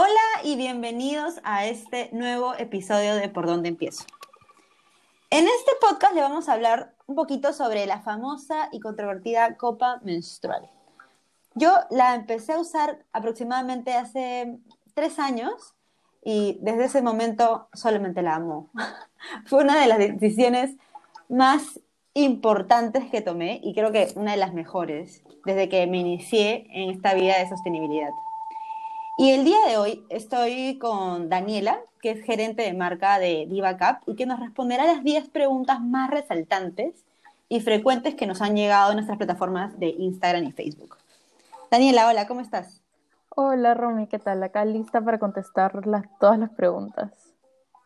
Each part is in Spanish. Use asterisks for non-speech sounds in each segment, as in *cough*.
Hola y bienvenidos a este nuevo episodio de Por dónde empiezo. En este podcast le vamos a hablar un poquito sobre la famosa y controvertida copa menstrual. Yo la empecé a usar aproximadamente hace tres años y desde ese momento solamente la amo. *laughs* Fue una de las decisiones más importantes que tomé y creo que una de las mejores desde que me inicié en esta vida de sostenibilidad. Y el día de hoy estoy con Daniela, que es gerente de marca de DivaCap y que nos responderá las 10 preguntas más resaltantes y frecuentes que nos han llegado en nuestras plataformas de Instagram y Facebook. Daniela, hola, ¿cómo estás? Hola Romy, ¿qué tal? Acá lista para contestar todas las preguntas.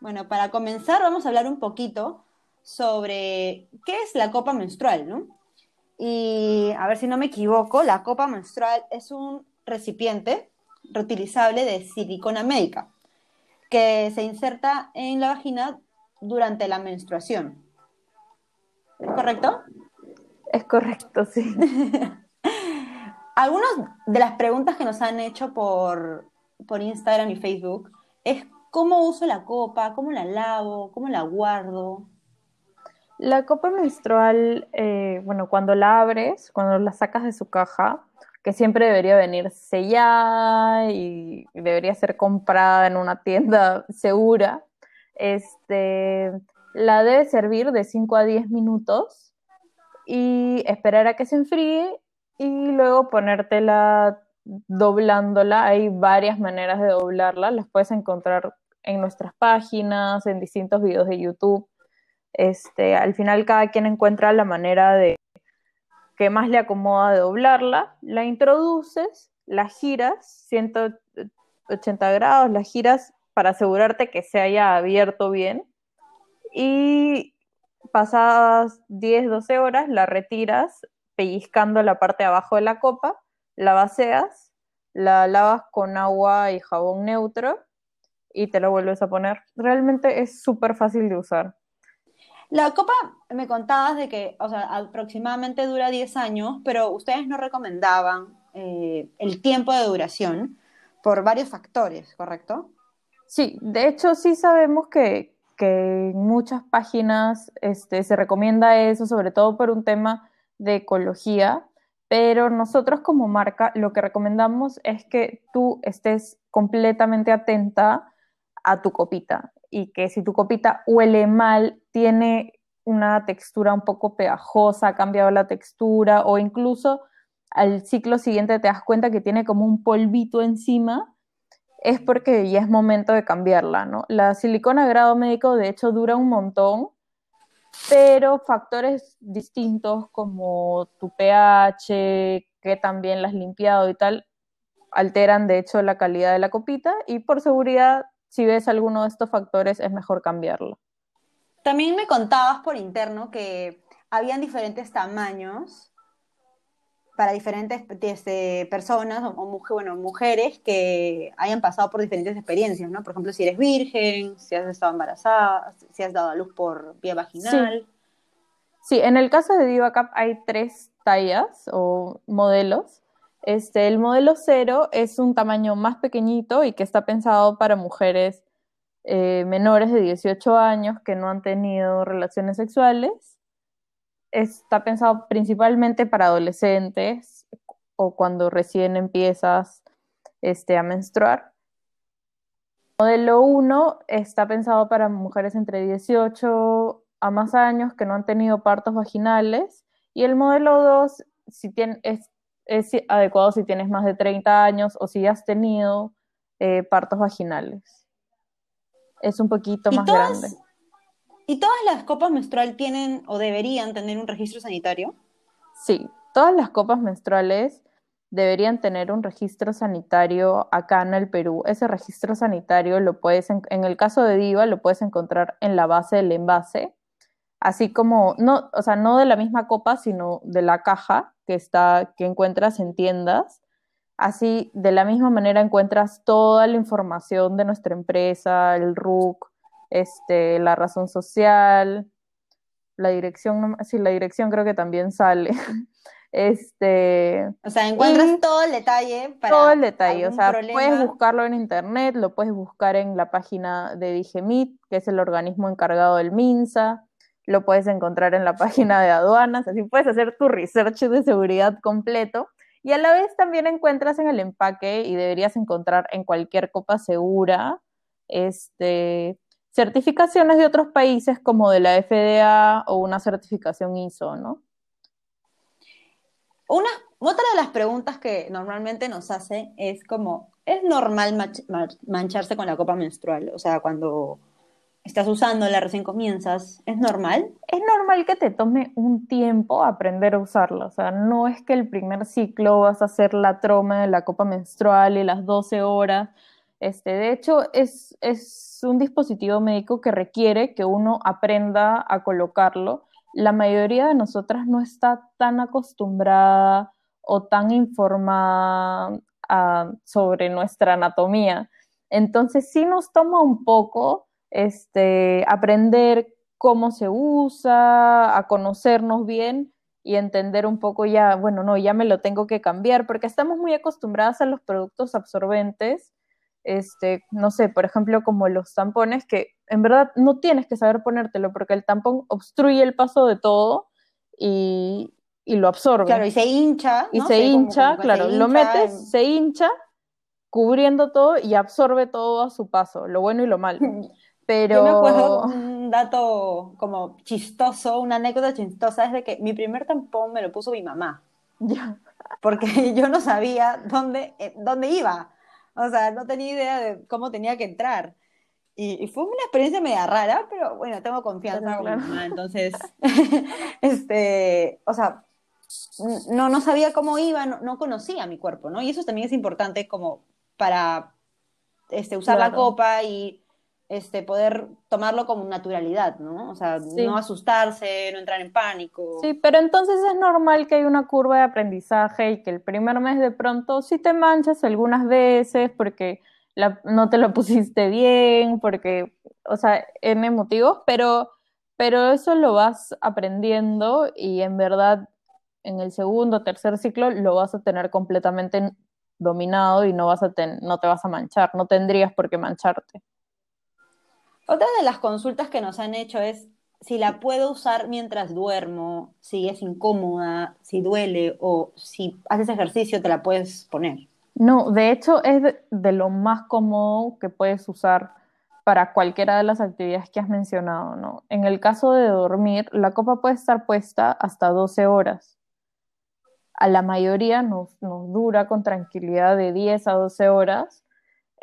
Bueno, para comenzar vamos a hablar un poquito sobre qué es la copa menstrual, ¿no? Y a ver si no me equivoco, la copa menstrual es un recipiente reutilizable de silicona médica que se inserta en la vagina durante la menstruación. ¿Es correcto? Es correcto, sí. *laughs* Algunas de las preguntas que nos han hecho por, por Instagram y Facebook es cómo uso la copa, cómo la lavo, cómo la guardo. La copa menstrual, eh, bueno, cuando la abres, cuando la sacas de su caja, que siempre debería venir sellada y debería ser comprada en una tienda *laughs* segura. Este, la debes servir de 5 a 10 minutos y esperar a que se enfríe y luego ponértela doblándola. Hay varias maneras de doblarla, las puedes encontrar en nuestras páginas, en distintos videos de YouTube. Este, al final cada quien encuentra la manera de que más le acomoda doblarla, la introduces, la giras 180 grados, la giras para asegurarte que se haya abierto bien y pasadas 10, 12 horas la retiras pellizcando la parte de abajo de la copa, la vaceas, la lavas con agua y jabón neutro y te la vuelves a poner. Realmente es súper fácil de usar. La copa, me contabas de que, o sea, aproximadamente dura 10 años, pero ustedes no recomendaban eh, el tiempo de duración por varios factores, ¿correcto? Sí, de hecho sí sabemos que, que en muchas páginas este, se recomienda eso, sobre todo por un tema de ecología, pero nosotros como marca lo que recomendamos es que tú estés completamente atenta a tu copita y que si tu copita huele mal, tiene una textura un poco pegajosa, ha cambiado la textura o incluso al ciclo siguiente te das cuenta que tiene como un polvito encima, es porque ya es momento de cambiarla, ¿no? La silicona grado médico de hecho dura un montón, pero factores distintos como tu pH, que también la has limpiado y tal, alteran de hecho la calidad de la copita y por seguridad si ves alguno de estos factores, es mejor cambiarlo. También me contabas por interno que habían diferentes tamaños para diferentes este, personas o, bueno, mujeres que hayan pasado por diferentes experiencias, ¿no? Por ejemplo, si eres virgen, si has estado embarazada, si has dado a luz por vía vaginal. Sí, sí en el caso de DivaCap hay tres tallas o modelos. Este, el modelo cero es un tamaño más pequeñito y que está pensado para mujeres eh, menores de 18 años que no han tenido relaciones sexuales. Está pensado principalmente para adolescentes o cuando recién empiezas este, a menstruar. El modelo 1 está pensado para mujeres entre 18 a más años que no han tenido partos vaginales. Y el modelo 2 si tiene, es es adecuado si tienes más de 30 años o si has tenido eh, partos vaginales. Es un poquito más grande. ¿Y todas las copas menstruales tienen o deberían tener un registro sanitario? Sí, todas las copas menstruales deberían tener un registro sanitario acá en el Perú. Ese registro sanitario lo puedes, en, en el caso de Diva, lo puedes encontrar en la base del envase, así como, no, o sea, no de la misma copa, sino de la caja que, está, que encuentras en tiendas. Así, de la misma manera encuentras toda la información de nuestra empresa, el RUC, este, la razón social, la dirección, sí, la dirección creo que también sale. *laughs* Este, o sea, encuentras todo el detalle para todo el detalle, o sea, puedes buscarlo en internet, lo puedes buscar en la página de Digemit, que es el organismo encargado del MINSA, lo puedes encontrar en la *laughs* página de aduanas, así puedes hacer tu research de seguridad completo y a la vez también encuentras en el empaque y deberías encontrar en cualquier copa segura este certificaciones de otros países como de la FDA o una certificación ISO, ¿no? Una, otra de las preguntas que normalmente nos hacen es como, ¿es normal mancharse con la copa menstrual? O sea, cuando estás usándola, recién comienzas, ¿es normal? Es normal que te tome un tiempo aprender a usarla, o sea, no es que el primer ciclo vas a hacer la troma de la copa menstrual y las 12 horas, este, de hecho es, es un dispositivo médico que requiere que uno aprenda a colocarlo. La mayoría de nosotras no está tan acostumbrada o tan informada ah, sobre nuestra anatomía. Entonces sí nos toma un poco este, aprender cómo se usa, a conocernos bien y entender un poco ya, bueno, no, ya me lo tengo que cambiar, porque estamos muy acostumbradas a los productos absorbentes, este, no sé, por ejemplo, como los tampones, que en verdad no tienes que saber ponértelo, porque el tampón obstruye el paso de todo y, lo absorbe. Claro, y se hincha. Y se hincha, claro, lo metes, se hincha, cubriendo todo y absorbe todo a su paso, lo bueno y lo malo. *laughs* Pero... Yo me acuerdo un dato como chistoso, una anécdota chistosa, es de que mi primer tampón me lo puso mi mamá. Ya. Porque *laughs* yo no sabía dónde, eh, dónde iba. O sea, no tenía idea de cómo tenía que entrar. Y, fue una experiencia media rara, pero bueno, tengo confianza con mi mamá, entonces, *laughs* este, o sea, no, no sabía cómo iba, no, conocía mi cuerpo, ¿no? Y eso también es importante como para este, usar la copa y este, poder tomarlo con naturalidad, ¿no? O sea, no asustarse, no entrar en pánico. Sí, pero entonces es normal que hay una curva de aprendizaje y que el primer mes de pronto sí te manchas algunas veces porque no te lo *laughs* pusiste bien, porque, o sea, en motivos, pero, pero eso lo vas aprendiendo y en verdad en el segundo o tercer ciclo lo vas a tener completamente dominado y no, vas a no te vas a manchar, no tendrías por qué mancharte. Otra de las consultas que nos han hecho es si la puedo usar mientras duermo, si es incómoda, si duele o si haces ejercicio te la puedes poner. No, de hecho es de, lo más cómodo que puedes usar para cualquiera de las actividades que has mencionado, ¿no? En el caso de dormir, la copa puede estar puesta hasta 12 horas. A la mayoría nos, dura con tranquilidad de 10 a 12 horas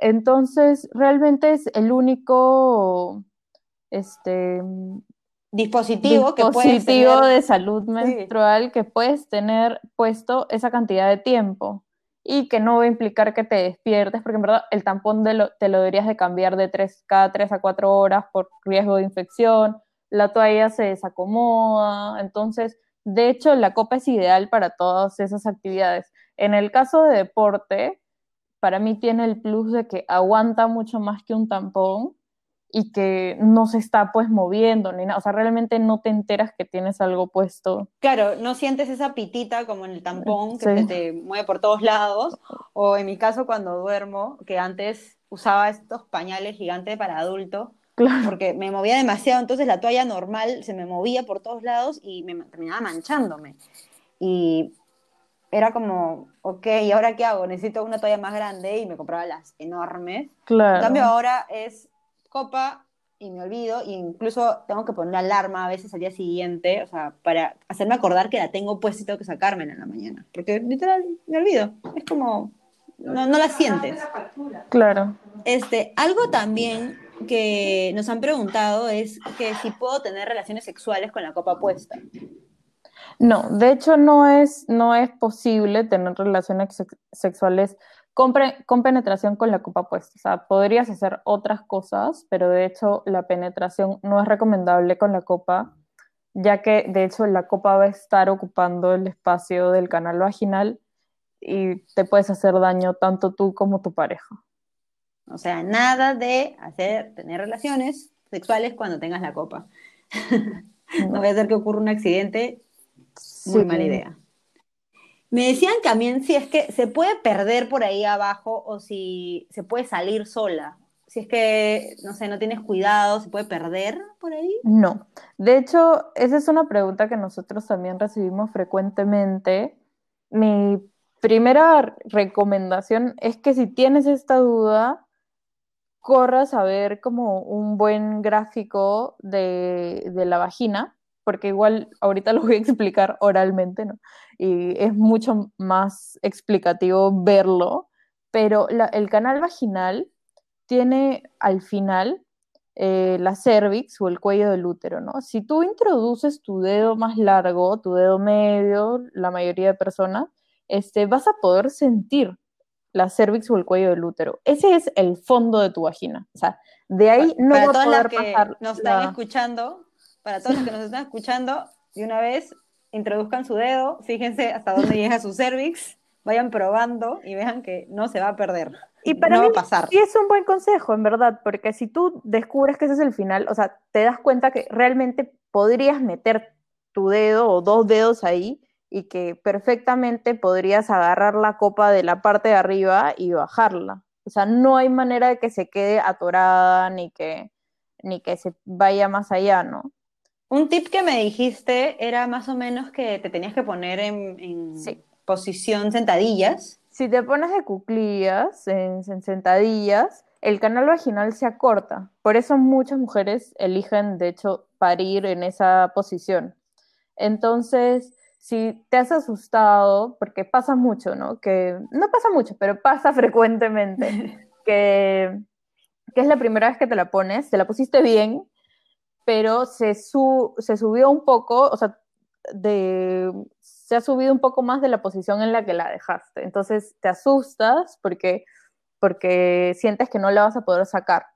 entonces, realmente es el único este, dispositivo, dispositivo de salud menstrual que puedes tener puesto esa cantidad de tiempo y que no va a implicar que te despiertes, porque en verdad el tampón te lo deberías de cambiar de tres, cada 3 a 4 horas por riesgo de infección, la toalla se desacomoda, entonces, de hecho, la copa es ideal para todas esas actividades. En el caso de deporte, para mí tiene el plus de que aguanta mucho más que un tampón y que no se está pues moviendo ni nada, o sea, realmente no te enteras que tienes algo puesto. Claro, no sientes esa pitita como en el tampón que se te mueve por todos lados, o en mi caso cuando duermo, que antes usaba estos pañales gigantes para adulto, porque me movía demasiado, entonces la toalla normal se me movía por todos lados y me terminaba manchándome. Y era como, ok, ¿y ahora qué hago? Necesito una toalla más grande y me compraba las enormes. Claro. En cambio, ahora es copa y me olvido, e incluso tengo que poner alarma a veces al día siguiente, o sea, para hacerme acordar que la tengo puesta y tengo que sacármela en la mañana. Porque literal, me olvido. Es como, no, no la sientes. Claro. Este, algo también que nos han preguntado es que si puedo tener relaciones sexuales con la copa puesta. No, de hecho no es, no es posible tener relaciones sexuales con, con, penetración con la copa puesta. O sea, podrías hacer otras cosas, pero de hecho la penetración no es recomendable con la copa, ya que de hecho la copa va a estar ocupando el espacio del canal vaginal y te puedes hacer daño tanto tú como tu pareja. O sea, nada de hacer, tener relaciones sexuales cuando tengas la copa. *laughs* no, no voy a hacer que ocurra un accidente muy mala idea. Me decían también si es que se puede perder por ahí abajo o si se puede salir sola. Si es que, no sé, no tienes cuidado, ¿se puede perder por ahí? No. De hecho, esa es una pregunta que nosotros también recibimos frecuentemente. Mi primera recomendación es que si tienes esta duda, corras a ver como un buen gráfico de, de la vagina, porque igual ahorita lo voy a explicar oralmente, ¿no? Y es mucho más explicativo verlo, pero la, el canal vaginal tiene al final eh, la cervix o el cuello del útero, ¿no? Si tú introduces tu dedo más largo, tu dedo medio, la mayoría de personas, este, vas a poder sentir la cervix o el cuello del útero. Ese es el fondo de tu vagina. O sea, de ahí no para va a poder las que pasar nos están la- escuchando, para todos los que nos están escuchando, de una vez introduzcan su dedo, fíjense hasta dónde llega su cervix, vayan probando y vean que no se va a perder. Y para no mí va a pasar. sí es un buen consejo, en verdad, porque si tú descubres que ese es el final, o sea, te das cuenta que realmente podrías meter tu dedo o dos dedos ahí y que perfectamente podrías agarrar la copa de la parte de arriba y bajarla. O sea, no hay manera de que se quede atorada ni que, ni que se vaya más allá, ¿no? Un tip que me dijiste era más o menos que te tenías que poner en, en Sí. posición sentadillas. Si te pones de cuclillas, en, en sentadillas, el canal vaginal se acorta. Por eso muchas mujeres eligen, de hecho, parir en esa posición. Entonces, si te has asustado, porque pasa mucho, ¿no? Que no pasa mucho, pero pasa *laughs* frecuentemente, *laughs* que, que es la primera vez que te la pones, te la pusiste bien, pero se, su- se subió un poco, o sea, de, se ha subido un poco más de la posición en la que la dejaste. Entonces te asustas porque, porque sientes que no la vas a poder sacar.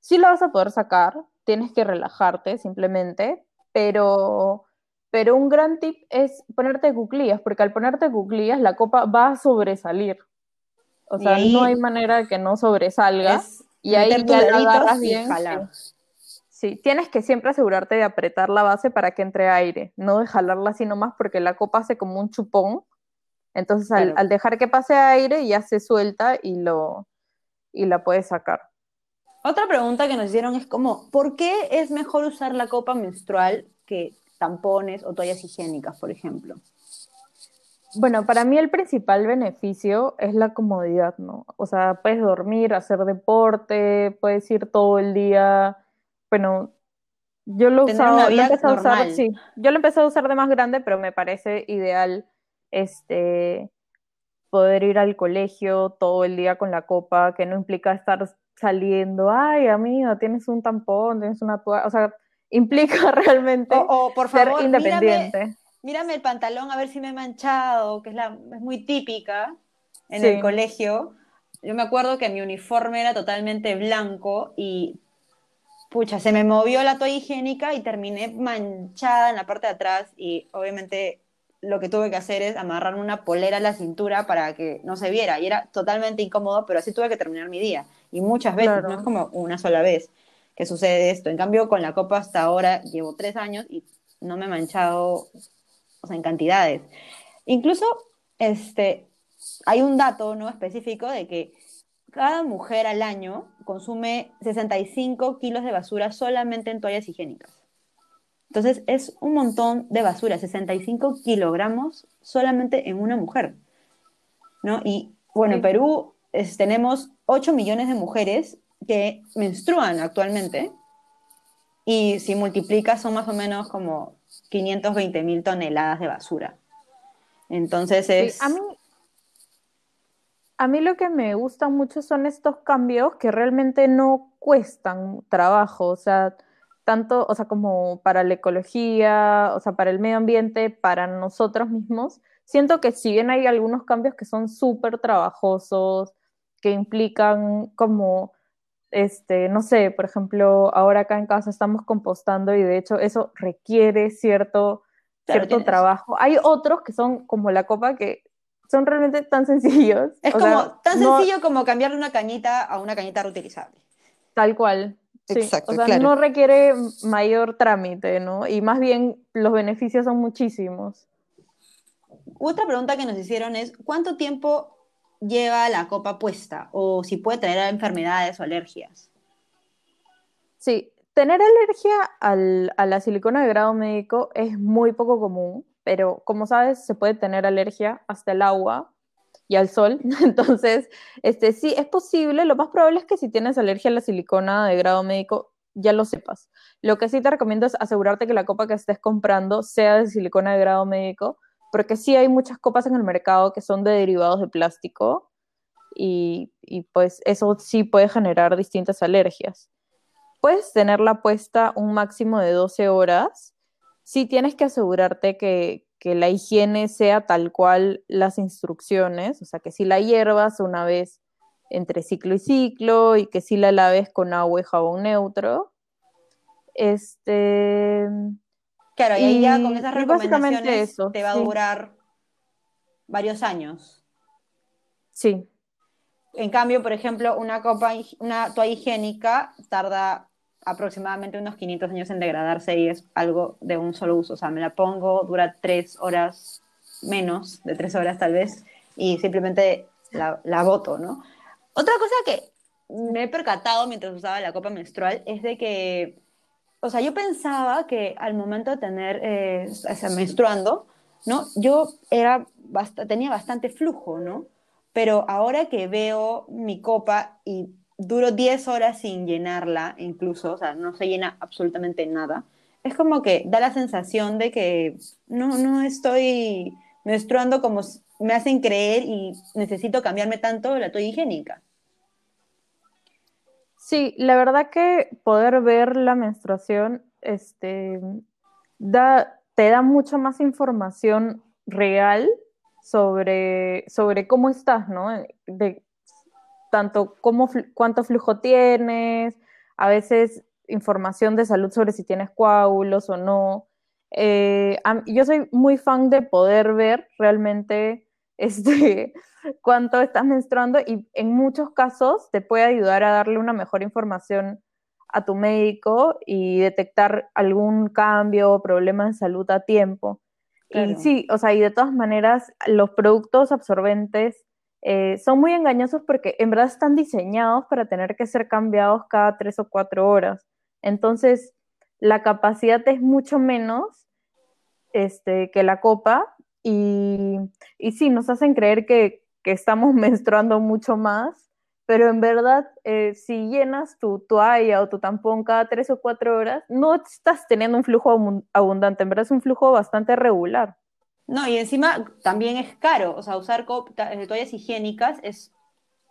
Sí la vas a poder sacar, tienes que relajarte simplemente, pero, pero un gran tip es ponerte cuclillas, porque al ponerte cuclillas la copa va a sobresalir. O sea, no hay manera de que no sobresalga. Es y ahí ya la agarras bien. Sí. Tienes que siempre asegurarte de apretar la base para que entre aire, no de jalarla así nomás porque la copa hace como un chupón. Entonces al, Claro. al dejar que pase aire ya se suelta y, lo, y la puedes sacar. Otra pregunta que nos hicieron es como, ¿por qué es mejor usar la copa menstrual que tampones o toallas higiénicas, por ejemplo? Bueno, para mí el principal beneficio es la comodidad, ¿no? O sea, puedes dormir, hacer deporte, puedes ir todo el día. Bueno, yo lo he Tener usado, una lo empezado a usar, sí, yo lo empecé a usar de más grande, pero me parece ideal este poder ir al colegio todo el día con la copa, que no implica estar saliendo, ay, amiga, tienes un tampón, tienes una toalla, o sea, *laughs* implica realmente O, o, por ser independiente. Mírame, mírame el pantalón a ver si me he manchado, que es, la, es muy típica en Sí. el colegio. Yo me acuerdo que mi uniforme era totalmente blanco y, pucha, se me movió la toalla higiénica y terminé manchada en la parte de atrás y obviamente lo que tuve que hacer es amarrarme una polera a la cintura para que no se viera y era totalmente incómodo, pero así tuve que terminar mi día. Y muchas veces, Claro. no es como una sola vez que sucede esto. En cambio, con la copa hasta ahora llevo tres años y no me he manchado, o sea, en cantidades. Incluso, este, hay un dato no específico de que cada mujer al año consume 65 kilos de basura solamente en toallas higiénicas. Entonces, es un montón de basura, 65 kilogramos solamente en una mujer. ¿no? Y bueno, en. Perú es- tenemos 8 millones de mujeres que menstruan actualmente. Y si multiplicas son más o menos como 520 mil toneladas de basura. Entonces Sí, es... a mí, a mí lo que me gusta mucho son estos cambios que realmente no cuestan trabajo, o sea, tanto, o sea, como para la ecología, o sea, para el medio ambiente, para nosotros mismos. Siento que si bien hay algunos cambios que son súper trabajosos, que implican como, este, no sé, por ejemplo, ahora acá en casa estamos compostando y de hecho eso requiere cierto Claro, cierto tienes- trabajo. Hay otros que son como la copa que son realmente tan sencillos. *laughs* Es o como sea, tan no- sencillo como cambiarle una cañita a una cañita reutilizable. tal cual. sí. Exacto, o sea, claro. no requiere mayor trámite, ¿no? Y más bien los beneficios son muchísimos. otra pregunta que nos hicieron es, ¿cuánto tiempo lleva la copa puesta? O si puede traer enfermedades o alergias. Sí, tener alergia a la silicona de grado médico es muy poco común, pero como sabes, se puede tener alergia hasta el agua y al sol. *laughs* Entonces, este, sí, es posible. Lo más probable es que si tienes alergia a la silicona de grado médico, ya lo sepas. Lo que sí te recomiendo es asegurarte que la copa que estés comprando sea de silicona de grado médico, porque sí hay muchas copas en el mercado que son de derivados de plástico y, y pues eso sí puede generar distintas alergias. Puedes tenerla puesta un máximo de 12 horas. Sí tienes que asegurarte que, que la higiene sea tal cual las instrucciones, o sea, que si la hierbas una vez entre ciclo y ciclo y que si la laves con agua y jabón neutro. Este. Claro, y, ahí ya con esas recomendaciones eso, te va a durar varios años. Sí. En cambio, por ejemplo, una copa, una toalla higiénica tarda aproximadamente unos 500 años en degradarse y es algo de un solo uso. O sea, me la pongo, dura tres horas, menos de tres horas tal vez, y simplemente la, la boto, ¿no? Otra cosa que me he percatado mientras usaba la copa menstrual es de que, o sea, yo pensaba que al momento de tener, eh, o sea, menstruando, ¿no? Yo era tenía bastante flujo, ¿no? Pero ahora que veo mi copa y duro 10 horas sin llenarla, incluso, o sea, no se llena absolutamente nada, es como que da la sensación de que no, no estoy menstruando como me hacen creer y necesito cambiarme tanto la toalla higiénica. Sí, la verdad que poder ver la menstruación este, da, te da mucha más información real sobre, sobre cómo estás, ¿no? Tanto cómo, cuánto flujo tienes, a veces información de salud sobre si tienes coágulos o no. Eh, yo soy muy fan de poder ver realmente *laughs* este, cuánto estás menstruando y en muchos casos te puede ayudar a darle una mejor información a tu médico y detectar algún cambio o problema de salud a tiempo. Y sí, o sea, y de todas maneras, los productos absorbentes eh, son muy engañosos porque en verdad están diseñados para tener que ser cambiados cada tres o cuatro horas. Entonces, la capacidad es mucho menos este, que la copa y, y sí, nos hacen creer que, que, estamos *laughs* menstruando mucho más, pero en verdad, eh, si llenas tu toalla o tu tampón cada tres o cuatro horas, no estás teniendo un flujo abundante, en verdad es un flujo bastante regular. No, y encima también es caro, o sea, usar eh, toallas higiénicas es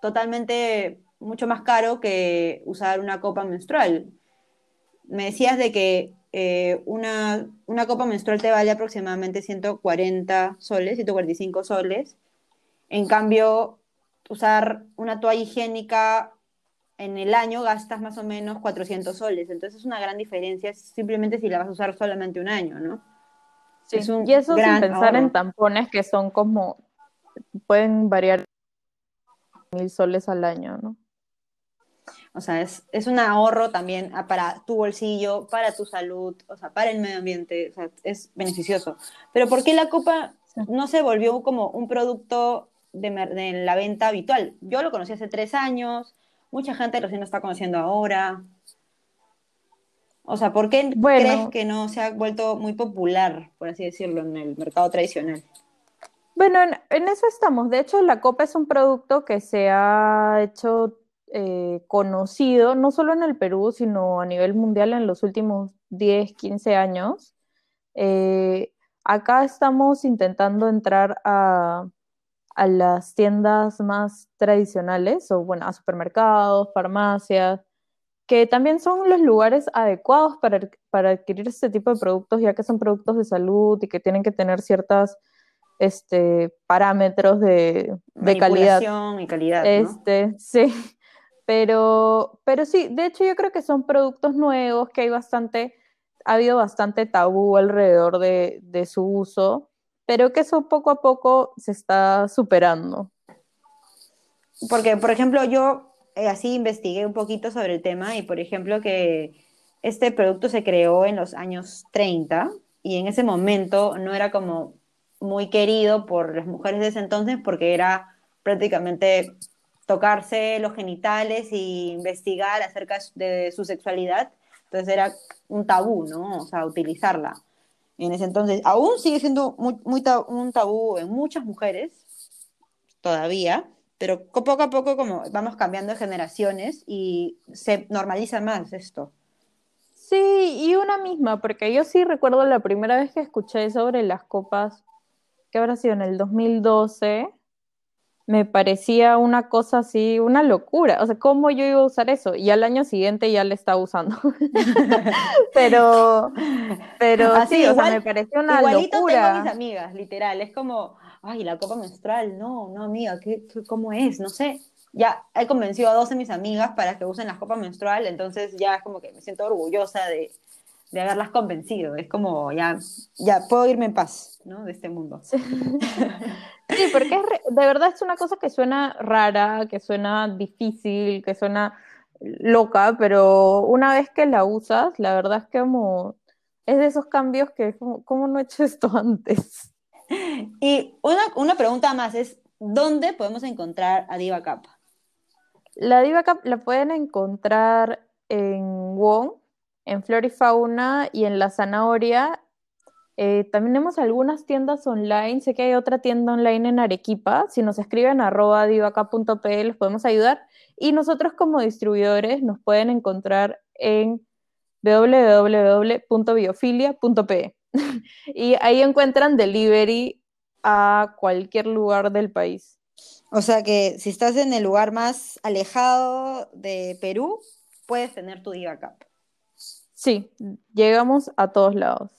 totalmente mucho más caro que usar una copa menstrual. Me decías de que eh, una, una, copa menstrual te vale aproximadamente 140 soles, 145 soles. En cambio, usar una toalla higiénica en el año gastas más o menos 400 soles. Entonces es una gran diferencia simplemente si la vas a usar solamente un año, ¿no? Y eso sin pensar en tampones que son como, pueden variar mil soles al año, ¿no? O sea, es, un ahorro también ah, para tu bolsillo, para tu salud, o sea, para el medio ambiente, o sea, es beneficioso. Pero ¿por qué la copa no se volvió como un producto de, de, la venta habitual? Yo lo conocí hace tres años, mucha gente recién lo está conociendo ahora. O sea, ¿por qué crees que no se ha vuelto muy popular, por así decirlo, en el mercado tradicional? Bueno, en, eso estamos. De hecho, la copa es un producto que se ha hecho eh, conocido, no solo en el Perú, sino a nivel mundial en los últimos 10, 15 años. Eh, acá estamos intentando entrar a, a las tiendas más tradicionales, o bueno, a supermercados, farmacias, que también son los lugares adecuados para, para, adquirir este tipo de productos, ya que son productos de salud y que tienen que tener ciertos este, parámetros de, de calidad. y calidad. Este, sí. Pero, pero sí, de hecho yo creo que son productos nuevos, que hay bastante, ha habido bastante tabú alrededor de, de su uso, pero que eso poco a poco se está superando. Porque, por ejemplo, yo así investigué un poquito sobre el tema y, por ejemplo, que este producto se creó en los años 30 y en ese momento no era como muy querido por las mujeres de ese entonces porque era prácticamente tocarse los genitales e investigar acerca de su sexualidad. Entonces era un tabú, ¿no? O sea, utilizarla. En ese entonces, aún sigue siendo muy, un tabú en muchas mujeres, todavía, pero poco a poco como vamos cambiando de generaciones y se normaliza más esto. Sí, y una misma, porque yo sí recuerdo la primera vez que escuché sobre las copas, que habrá sido en el 2012, me parecía una cosa así, una locura. O sea, ¿cómo yo iba a usar eso? Y al año siguiente ya le estaba usando. *laughs* pero, pero sí, o sea, me parecía una igualito locura. tengo a mis amigas, literal. Es como, ay, la copa menstrual, no, no, amiga, ¿qué, cómo es? No sé. Ya he convencido a dos de mis amigas para que usen la copa menstrual, entonces ya es como que me siento orgullosa de, de haberlas convencido. Es como, ya, ya puedo irme en paz, ¿no? De este mundo. Sí, *laughs* porque de verdad es una cosa que suena rara, que suena difícil, que suena loca, pero una vez que la usas, la verdad es que como, es de esos cambios que, ¿cómo no he hecho esto *laughs* antes? Y una, una, pregunta más es, ¿dónde podemos encontrar a Diva Capa? La Diva Capa la pueden encontrar en Wong, en Florifauna y en La Zanahoria. Eh, también tenemos algunas tiendas online. Sé que hay otra tienda online en Arequipa. Si nos escriben arroba divacap.p les podemos ayudar. Y nosotros como distribuidores nos pueden encontrar en www.biofilia.pe. *laughs* y ahí encuentran delivery a cualquier lugar del país. O sea que si estás en el lugar más alejado de Perú, puedes tener tu Diva Cup. Sí, llegamos a todos lados.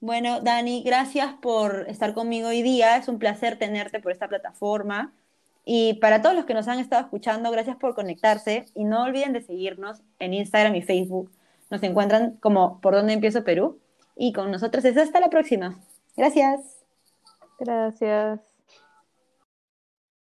Bueno, Dani, gracias por estar conmigo hoy día. Es un placer tenerte por esta plataforma. Y para todos los que nos han estado escuchando, gracias por conectarse. Y no olviden de seguirnos en Instagram y Facebook. Nos encuentran como Por dónde empiezo Perú. Y con nosotros es hasta la próxima. Gracias. Gracias.